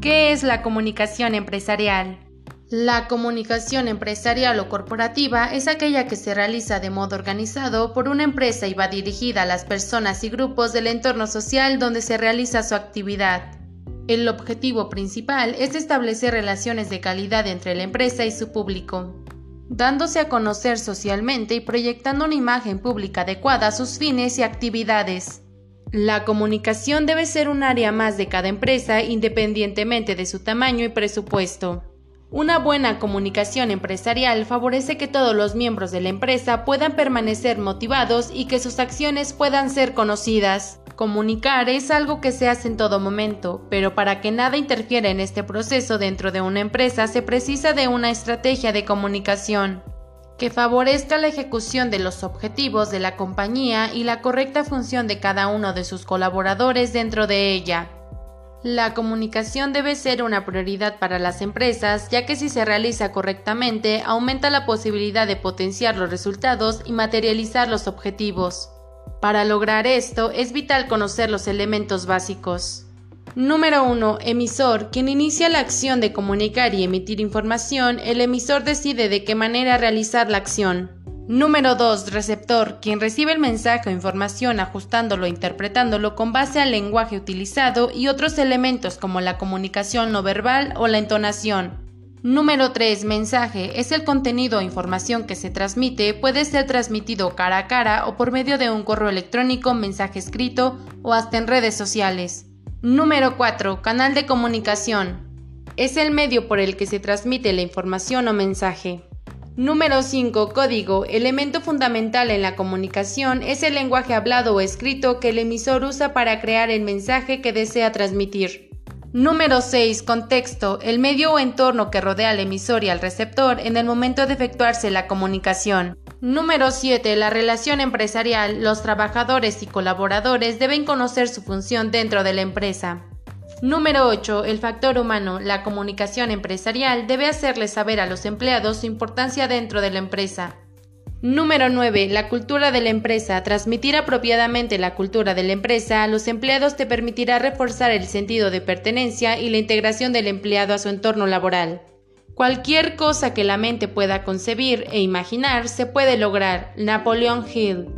¿Qué es la comunicación empresarial? La comunicación empresarial o corporativa es aquella que se realiza de modo organizado por una empresa y va dirigida a las personas y grupos del entorno social donde se realiza su actividad. El objetivo principal es establecer relaciones de calidad entre la empresa y su público, dándose a conocer socialmente y proyectando una imagen pública adecuada a sus fines y actividades. La comunicación debe ser un área más de cada empresa independientemente de su tamaño y presupuesto. Una buena comunicación empresarial favorece que todos los miembros de la empresa puedan permanecer motivados y que sus acciones puedan ser conocidas. Comunicar es algo que se hace en todo momento, pero para que nada interfiera en este proceso dentro de una empresa se precisa de una estrategia de comunicación que favorezca la ejecución de los objetivos de la compañía y la correcta función de cada uno de sus colaboradores dentro de ella. La comunicación debe ser una prioridad para las empresas, ya que si se realiza correctamente, aumenta la posibilidad de potenciar los resultados y materializar los objetivos. Para lograr esto, es vital conocer los elementos básicos. Número 1. Emisor. Quien inicia la acción de comunicar y emitir información, el emisor decide de qué manera realizar la acción. Número 2. Receptor, quien recibe el mensaje o información ajustándolo e interpretándolo con base al lenguaje utilizado y otros elementos como la comunicación no verbal o la entonación. Número 3. Mensaje. Es el contenido o información que se transmite, puede ser transmitido cara a cara o por medio de un correo electrónico, mensaje escrito o hasta en redes sociales. Número 4. Canal de comunicación. Es el medio por el que se transmite la información o mensaje. Número 5. Código. Elemento fundamental en la comunicación es el lenguaje hablado o escrito que el emisor usa para crear el mensaje que desea transmitir. Número 6. Contexto. El medio o entorno que rodea al emisor y al receptor en el momento de efectuarse la comunicación. Número 7. La relación empresarial. Los trabajadores y colaboradores deben conocer su función dentro de la empresa. Número 8. El factor humano. La comunicación empresarial debe hacerle saber a los empleados su importancia dentro de la empresa. Número 9. La cultura de la empresa. Transmitir apropiadamente la cultura de la empresa a los empleados te permitirá reforzar el sentido de pertenencia y la integración del empleado a su entorno laboral. Cualquier cosa que la mente pueda concebir e imaginar se puede lograr. Napoleón Hill.